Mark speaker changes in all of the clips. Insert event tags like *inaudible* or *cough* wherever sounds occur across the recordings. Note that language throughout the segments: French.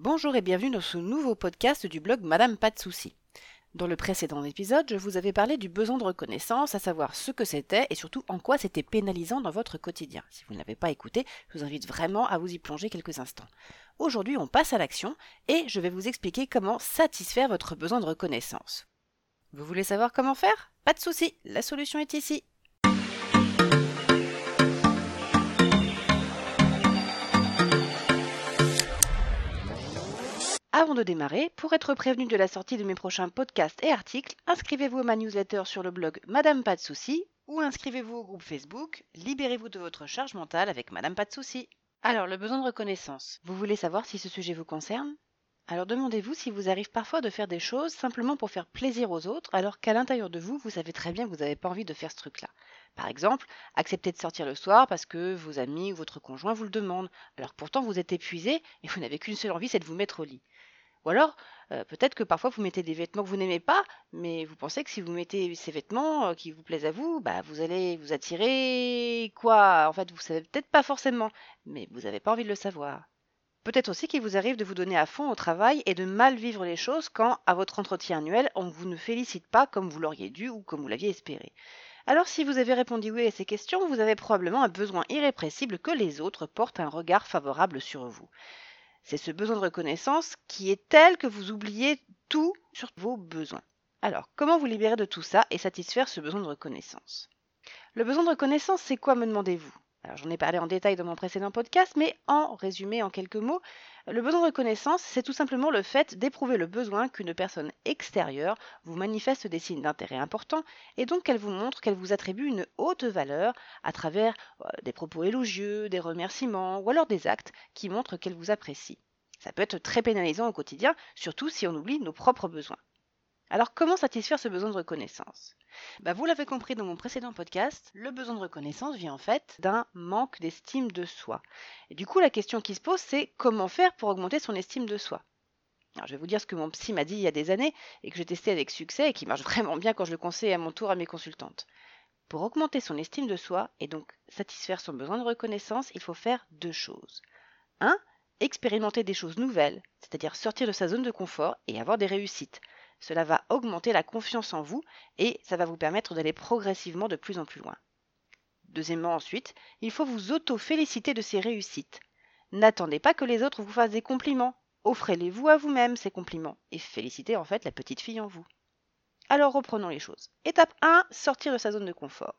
Speaker 1: Bonjour et bienvenue dans ce nouveau podcast du blog Madame Pas de Soucis. Dans le précédent épisode, je vous avais parlé du besoin de reconnaissance, à savoir ce que c'était et surtout en quoi c'était pénalisant dans votre quotidien. Si vous ne l'avez pas écouté, je vous invite vraiment à vous y plonger quelques instants. Aujourd'hui, on passe à l'action et je vais vous expliquer comment satisfaire votre besoin de reconnaissance. Vous voulez savoir comment faire? Pas de souci, la solution est ici. Avant de démarrer, pour être prévenu de la sortie de mes prochains podcasts et articles, inscrivez-vous à ma newsletter sur le blog Madame Pas de Soucis ou inscrivez-vous au groupe Facebook Libérez-vous de votre charge mentale avec Madame Pas de Soucis. Alors, le besoin de reconnaissance. Vous voulez savoir si ce sujet vous concerne? Alors demandez-vous si vous arrive parfois de faire des choses simplement pour faire plaisir aux autres, alors qu'à l'intérieur de vous, vous savez très bien que vous n'avez pas envie de faire ce truc-là. Par exemple, accepter de sortir le soir parce que vos amis ou votre conjoint vous le demandent, alors pourtant vous êtes épuisé et vous n'avez qu'une seule envie, c'est de vous mettre au lit. Ou alors, peut-être que parfois vous mettez des vêtements que vous n'aimez pas, mais vous pensez que si vous mettez ces vêtements qui vous plaisent à vous, bah vous allez vous attirer quoi? En fait, vous savez peut-être pas forcément, mais vous n'avez pas envie de le savoir. Peut-être aussi qu'il vous arrive de vous donner à fond au travail et de mal vivre les choses quand, à votre entretien annuel, on vous ne félicite pas comme vous l'auriez dû ou comme vous l'aviez espéré. Alors si vous avez répondu oui à ces questions, vous avez probablement un besoin irrépressible que les autres portent un regard favorable sur vous. C'est ce besoin de reconnaissance qui est tel que vous oubliez tout sur vos besoins. Alors, comment vous libérer de tout ça et satisfaire ce besoin de reconnaissance? Le besoin de reconnaissance, c'est quoi, me demandez-vous? Alors j'en ai parlé en détail dans mon précédent podcast, mais en résumé en quelques mots, le besoin de reconnaissance, c'est tout simplement le fait d'éprouver le besoin qu'une personne extérieure vous manifeste des signes d'intérêt importants et donc qu'elle vous montre qu'elle vous attribue une haute valeur à travers euh, des propos élogieux, des remerciements ou alors des actes qui montrent qu'elle vous apprécie. Ça peut être très pénalisant au quotidien, surtout si on oublie nos propres besoins. Alors comment satisfaire ce besoin de reconnaissance? Bah, Vous l'avez compris dans mon précédent podcast, le besoin de reconnaissance vient en fait d'un manque d'estime de soi. Et du coup la question qui se pose c'est comment faire pour augmenter son estime de soi? Je vais vous dire ce que mon psy m'a dit il y a des années et que j'ai testé avec succès et qui marche vraiment bien quand je le conseille à mon tour à mes consultantes. Pour augmenter son estime de soi et donc satisfaire son besoin de reconnaissance, il faut faire deux choses. 1. Expérimenter des choses nouvelles, c'est-à-dire sortir de sa zone de confort et avoir des réussites. Cela va augmenter la confiance en vous et ça va vous permettre d'aller progressivement de plus en plus loin. Deuxièmement ensuite, il faut vous auto-féliciter de ces réussites. N'attendez pas que les autres vous fassent des compliments. Offrez-les-vous à vous-même ces compliments et félicitez en fait la petite fille en vous. Alors reprenons les choses. Étape 1, sortir de sa zone de confort.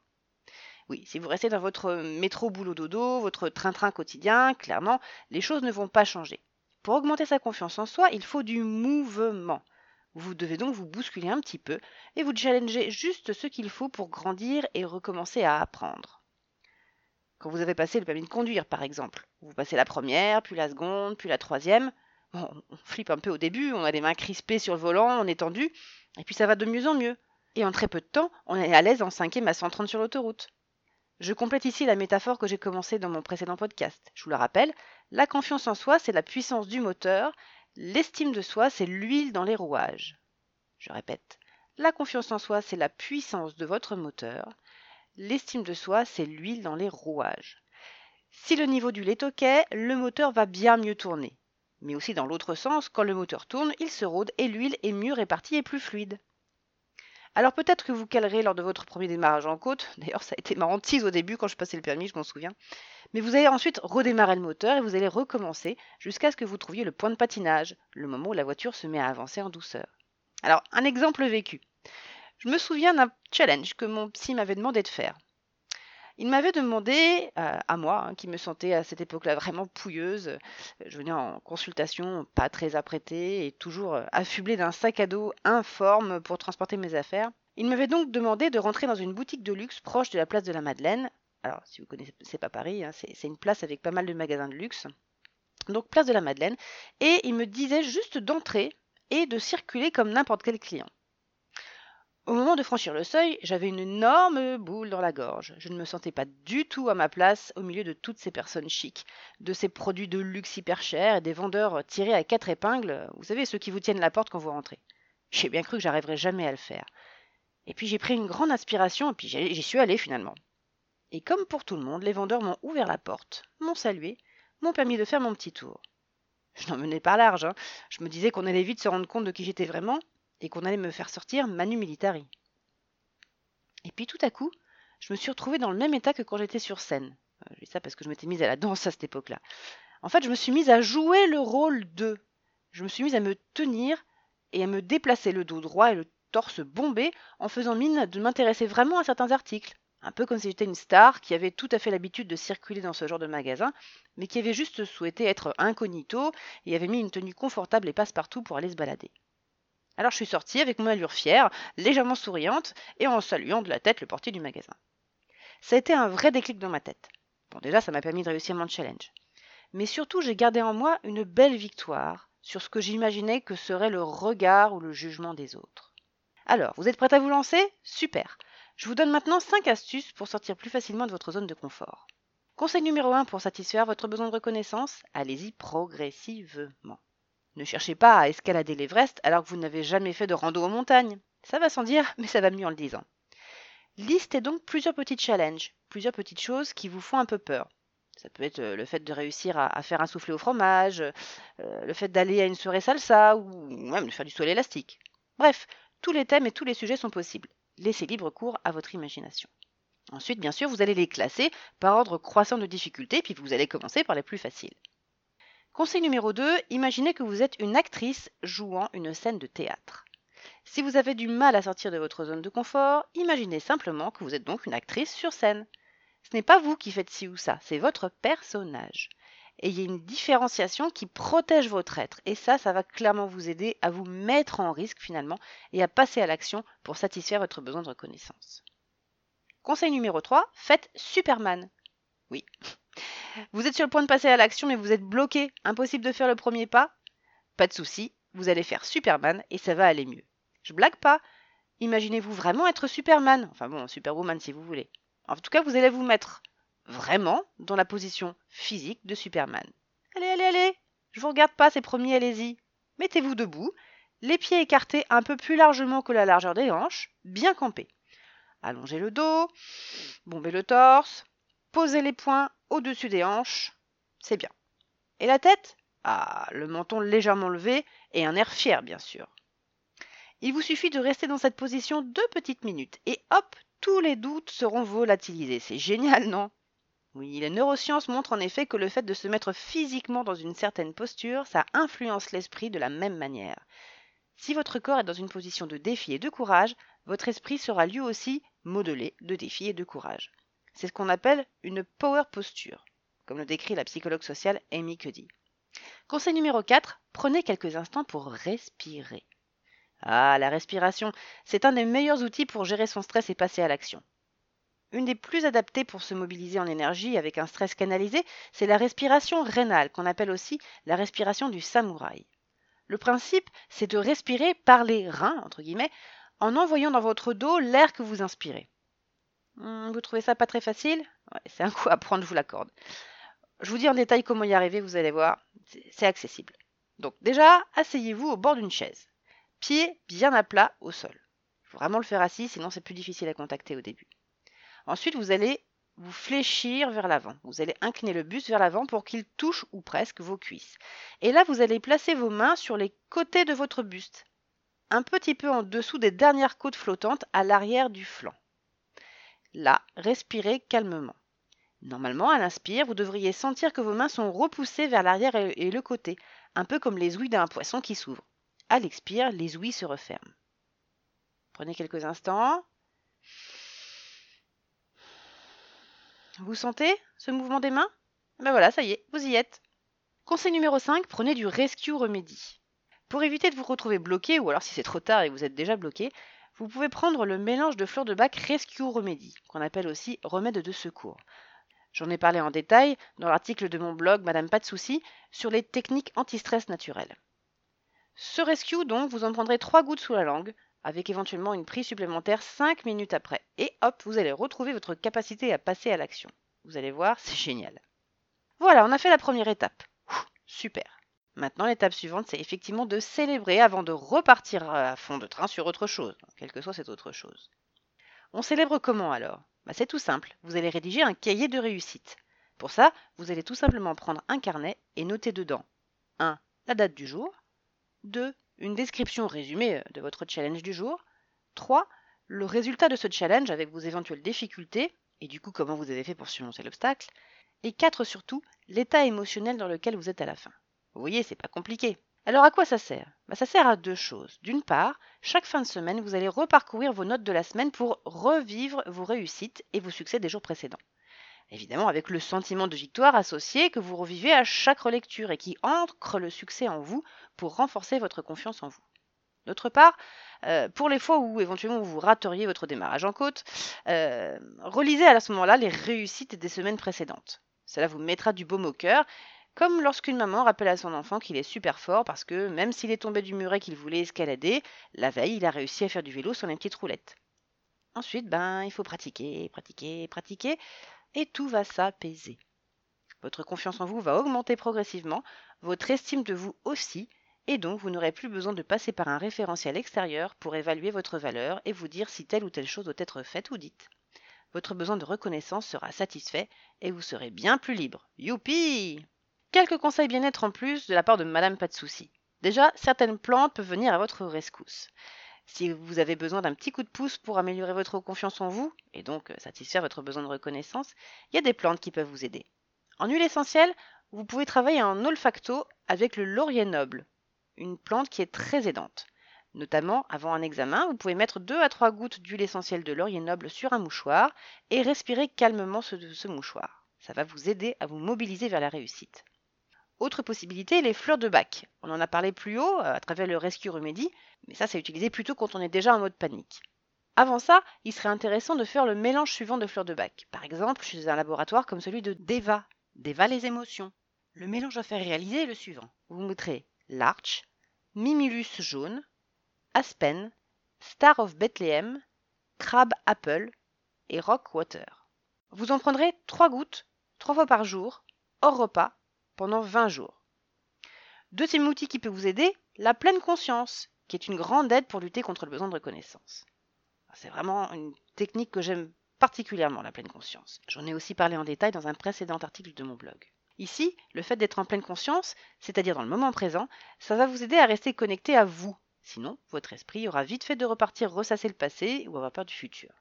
Speaker 1: Oui, si vous restez dans votre métro boulot dodo, votre train-train quotidien, clairement, les choses ne vont pas changer. Pour augmenter sa confiance en soi, il faut du mouvement. Vous devez donc vous bousculer un petit peu et vous challenger juste ce qu'il faut pour grandir et recommencer à apprendre. Quand vous avez passé le permis de conduire, par exemple, vous passez la première, puis la seconde, puis la troisième. Bon, on flippe un peu au début, on a les mains crispées sur le volant, on est tendu, et puis ça va de mieux en mieux. Et en très peu de temps, on est à l'aise en cinquième à 130 sur l'autoroute. Je complète ici la métaphore que j'ai commencée dans mon précédent podcast. Je vous le rappelle, la confiance en soi, c'est la puissance du moteur L'estime de soi, c'est l'huile dans les rouages. Je répète, la confiance en soi, c'est la puissance de votre moteur. L'estime de soi, c'est l'huile dans les rouages. Si le niveau d'huile est OK, le moteur va bien mieux tourner. Mais aussi dans l'autre sens, quand le moteur tourne, il se rôde et l'huile est mieux répartie et plus fluide. Alors peut-être que vous calerez lors de votre premier démarrage en côte, *laughs* d'ailleurs ça a été ma hantise au début quand je passais le permis, je m'en souviens, mais vous allez ensuite redémarrer le moteur et vous allez recommencer jusqu'à ce que vous trouviez le point de patinage, le moment où la voiture se met à avancer en douceur. Alors un exemple vécu. Je me souviens d'un challenge que mon psy m'avait demandé de faire. Il m'avait demandé, euh, à moi, hein, qui me sentais à cette époque-là vraiment pouilleuse, je venais en consultation pas très apprêtée et toujours euh, affublée d'un sac à dos informe pour transporter mes affaires. Il m'avait donc demandé de rentrer dans une boutique de luxe proche de la place de la Madeleine. Alors, si vous connaissez, c'est pas Paris, hein, c'est une place avec pas mal de magasins de luxe. Donc, place de la Madeleine. Et il me disait juste d'entrer et de circuler comme n'importe quel client. Au moment de franchir le seuil, j'avais une énorme boule dans la gorge. Je ne me sentais pas du tout à ma place au milieu de toutes ces personnes chics, de ces produits de luxe hyper chers et des vendeurs tirés à quatre épingles, vous savez, ceux qui vous tiennent la porte quand vous rentrez. J'ai bien cru que j'arriverais jamais à le faire. Et puis j'ai pris une grande inspiration et puis j'y suis allé finalement. Et comme pour tout le monde, les vendeurs m'ont ouvert la porte, m'ont salué, m'ont permis de faire mon petit tour. Je n'en menais pas large. Hein. Je me disais qu'on allait vite se rendre compte de qui j'étais vraiment et qu'on allait me faire sortir Manu Militari. Et puis tout à coup, je me suis retrouvée dans le même état que quand j'étais sur scène. Euh, je dis ça parce que je m'étais mise à la danse à cette époque-là. En fait, je me suis mise à jouer le rôle de. Je me suis mise à me tenir et à me déplacer le dos droit et le torse bombé en faisant mine de m'intéresser vraiment à certains articles. Un peu comme si j'étais une star qui avait tout à fait l'habitude de circuler dans ce genre de magasin, mais qui avait juste souhaité être incognito et avait mis une tenue confortable et passe-partout pour aller se balader. Alors je suis sortie avec mon allure fière, légèrement souriante, et en saluant de la tête le portier du magasin. Ça a été un vrai déclic dans ma tête. Bon, déjà, ça m'a permis de réussir mon challenge. Mais surtout, j'ai gardé en moi une belle victoire sur ce que j'imaginais que serait le regard ou le jugement des autres. Alors, vous êtes prête à vous lancer? Super Je vous donne maintenant 5 astuces pour sortir plus facilement de votre zone de confort. Conseil numéro 1 pour satisfaire votre besoin de reconnaissance, allez-y progressivement. Ne cherchez pas à escalader l'Everest alors que vous n'avez jamais fait de rando aux montagnes. Ça va sans dire, mais ça va mieux en le disant. Listez donc plusieurs petits challenges, plusieurs petites choses qui vous font un peu peur. Ça peut être euh, le fait de réussir à, faire un soufflé au fromage, euh, le fait d'aller à une soirée salsa ou même de faire du sol élastique. Bref, tous les thèmes et tous les sujets sont possibles. Laissez libre cours à votre imagination. Ensuite, bien sûr, vous allez les classer par ordre croissant de difficulté, puis vous allez commencer par les plus faciles. Conseil numéro 2, imaginez que vous êtes une actrice jouant une scène de théâtre. Si vous avez du mal à sortir de votre zone de confort, imaginez simplement que vous êtes donc une actrice sur scène. Ce n'est pas vous qui faites ci ou ça, c'est votre personnage. Ayez une différenciation qui protège votre être, et ça, ça va clairement vous aider à vous mettre en risque finalement et à passer à l'action pour satisfaire votre besoin de reconnaissance. Conseil numéro 3, faites Superman. Oui, vous êtes sur le point de passer à l'action, mais vous êtes bloqué, impossible de faire le premier pas Pas de souci, vous allez faire Superman et ça va aller mieux. Je blague pas. Imaginez-vous vraiment être Superman, enfin bon, Superwoman si vous voulez. En tout cas, vous allez vous mettre vraiment dans la position physique de Superman. Allez, allez, allez Je vous regarde pas, c'est promis, allez-y. Mettez-vous debout, les pieds écartés un peu plus largement que la largeur des hanches, bien campés. Allongez le dos, bombez le torse, posez les poings au-dessus des hanches, c'est bien. Et la tête? Ah, le menton légèrement levé et un air fier, bien sûr. Il vous suffit de rester dans cette position deux petites minutes et hop, tous les doutes seront volatilisés. C'est génial, non? Oui, les neurosciences montrent en effet que le fait de se mettre physiquement dans une certaine posture, ça influence l'esprit de la même manière. Si votre corps est dans une position de défi et de courage, votre esprit sera lui aussi modelé de défi et de courage. C'est ce qu'on appelle une power posture, comme le décrit la psychologue sociale Amy Cuddy. Conseil numéro 4, prenez quelques instants pour respirer. Ah, la respiration, c'est un des meilleurs outils pour gérer son stress et passer à l'action. Une des plus adaptées pour se mobiliser en énergie avec un stress canalisé, c'est la respiration rénale, qu'on appelle aussi la respiration du samouraï. Le principe, c'est de respirer par les reins, entre guillemets, en envoyant dans votre dos l'air que vous inspirez. Hmm, vous trouvez ça pas très facile? C'est un coup à prendre, je vous l'accorde. Je vous dis en détail comment y arriver, vous allez voir, c'est accessible. Donc déjà, asseyez-vous au bord d'une chaise. Pieds bien à plat au sol. Il faut vraiment le faire assis, sinon c'est plus difficile à contacter au début. Ensuite, vous allez vous fléchir vers l'avant. Vous allez incliner le buste vers l'avant pour qu'il touche ou presque vos cuisses. Et là, vous allez placer vos mains sur les côtés de votre buste, un petit peu en dessous des dernières côtes flottantes à l'arrière du flanc. Là, respirez calmement. Normalement, à l'inspire, vous devriez sentir que vos mains sont repoussées vers l'arrière et le côté, un peu comme les ouïes d'un poisson qui s'ouvre. À l'expire, les ouïes se referment. Prenez quelques instants. Vous sentez ce mouvement des mains? Ben voilà, ça y est, vous y êtes. Conseil numéro 5, prenez du Rescue Remedy. Pour éviter de vous retrouver bloqué, ou alors si c'est trop tard et vous êtes déjà bloqué, vous pouvez prendre le mélange de fleurs de bac Rescue Remedy, qu'on appelle aussi remède de secours. J'en ai parlé en détail dans l'article de mon blog Madame Pas de Soucis sur les techniques anti-stress naturelles. Ce rescue, donc, vous en prendrez 3 gouttes sous la langue, avec éventuellement une prise supplémentaire 5 minutes après. Et hop, vous allez retrouver votre capacité à passer à l'action. Vous allez voir, c'est génial. Voilà, on a fait la première étape. super. Maintenant, l'étape suivante, c'est effectivement de célébrer avant de repartir à fond de train sur autre chose, quelle que soit cette autre chose. On célèbre comment alors? Bah, C'est tout simple, vous allez rédiger un cahier de réussite. Pour ça, vous allez tout simplement prendre un carnet et noter dedans 1. la date du jour. 2. Une description résumée euh, de votre challenge du jour. 3. Le résultat de ce challenge avec vos éventuelles difficultés et du coup comment vous avez fait pour surmonter l'obstacle. Et 4 surtout, l'état émotionnel dans lequel vous êtes à la fin. Vous voyez, c'est pas compliqué. Alors à quoi ça sert? Bah, Ça sert à deux choses. D'une part, chaque fin de semaine, vous allez reparcourir vos notes de la semaine pour revivre vos réussites et vos succès des jours précédents. Évidemment avec le sentiment de victoire associé que vous revivez à chaque relecture et qui ancre le succès en vous pour renforcer votre confiance en vous. D'autre part, euh, pour les fois où éventuellement vous rateriez votre démarrage en côte, euh, relisez à ce moment-là les réussites des semaines précédentes. Cela vous mettra du baume au cœur comme lorsqu'une maman rappelle à son enfant qu'il est super fort parce que même s'il est tombé du muret qu'il voulait escalader, la veille, il a réussi à faire du vélo sur une petite roulette. Ensuite, ben, il faut pratiquer, pratiquer, pratiquer, et tout va s'apaiser. Votre confiance en vous va augmenter progressivement, votre estime de vous aussi, et donc vous n'aurez plus besoin de passer par un référentiel extérieur pour évaluer votre valeur et vous dire si telle ou telle chose doit être faite ou dite. Votre besoin de reconnaissance sera satisfait et vous serez bien plus libre. Youpi Quelques conseils bien-être en plus de la part de Madame Pas de souci. Déjà, certaines plantes peuvent venir à votre rescousse. Si vous avez besoin d'un petit coup de pouce pour améliorer votre confiance en vous, et donc euh, satisfaire votre besoin de reconnaissance, il y a des plantes qui peuvent vous aider. En huile essentielle, vous pouvez travailler en olfacto avec le laurier noble, une plante qui est très aidante. Notamment, avant un examen, vous pouvez mettre 2 à 3 gouttes d'huile essentielle de laurier noble sur un mouchoir et respirer calmement ce, ce mouchoir. Ça va vous aider à vous mobiliser vers la réussite. Autre possibilité, les fleurs de bac. On en a parlé plus haut euh, à travers le Rescue Remedy, mais ça c'est utilisé plutôt quand on est déjà en mode panique. Avant ça, il serait intéressant de faire le mélange suivant de fleurs de bac. Par exemple, chez un laboratoire comme celui de Deva, Deva les émotions. Le mélange à faire réaliser est le suivant. Vous mettrez Larch, Mimulus jaune, Aspen, Star of Bethlehem, Crab Apple et Rock Water. Vous en prendrez 3 gouttes, 3 fois par jour, hors repas, pendant 20 jours. Deuxième outil qui peut vous aider, la pleine conscience, qui est une grande aide pour lutter contre le besoin de reconnaissance. C'est vraiment une technique que j'aime particulièrement, la pleine conscience. J'en ai aussi parlé en détail dans un précédent article de mon blog. Ici, le fait d'être en pleine conscience, c'est-à-dire dans le moment présent, ça va vous aider à rester connecté à vous. Sinon, votre esprit aura vite fait de repartir ressasser le passé ou avoir peur du futur.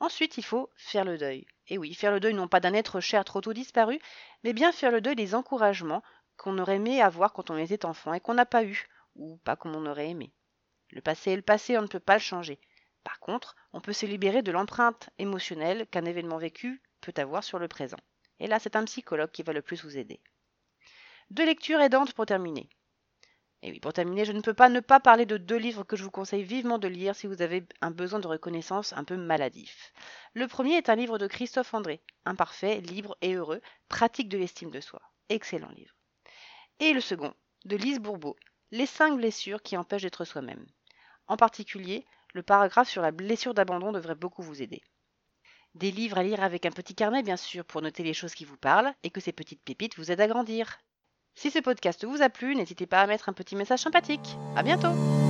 Speaker 1: Ensuite, il faut faire le deuil. Et oui, faire le deuil non pas d'un être cher trop tôt disparu, mais bien faire le deuil des encouragements qu'on aurait aimé avoir quand on était enfant et qu'on n'a pas eu, ou pas comme on aurait aimé. Le passé est le passé, on ne peut pas le changer. Par contre, on peut se libérer de l'empreinte émotionnelle qu'un événement vécu peut avoir sur le présent. Et là, c'est un psychologue qui va le plus vous aider. Deux lectures aidantes pour terminer. Et oui, pour terminer, je ne peux pas ne pas parler de deux livres que je vous conseille vivement de lire si vous avez un besoin de reconnaissance un peu maladif. Le premier est un livre de Christophe André, Imparfait, libre et heureux, pratique de l'estime de soi. Excellent livre. Et le second, de Lise Bourbeau, Les cinq blessures qui empêchent d'être soi-même. En particulier, le paragraphe sur la blessure d'abandon devrait beaucoup vous aider. Des livres à lire avec un petit carnet, bien sûr, pour noter les choses qui vous parlent et que ces petites pépites vous aident à grandir. Si ce podcast vous a plu, n'hésitez pas à mettre un petit message sympathique. À bientôt!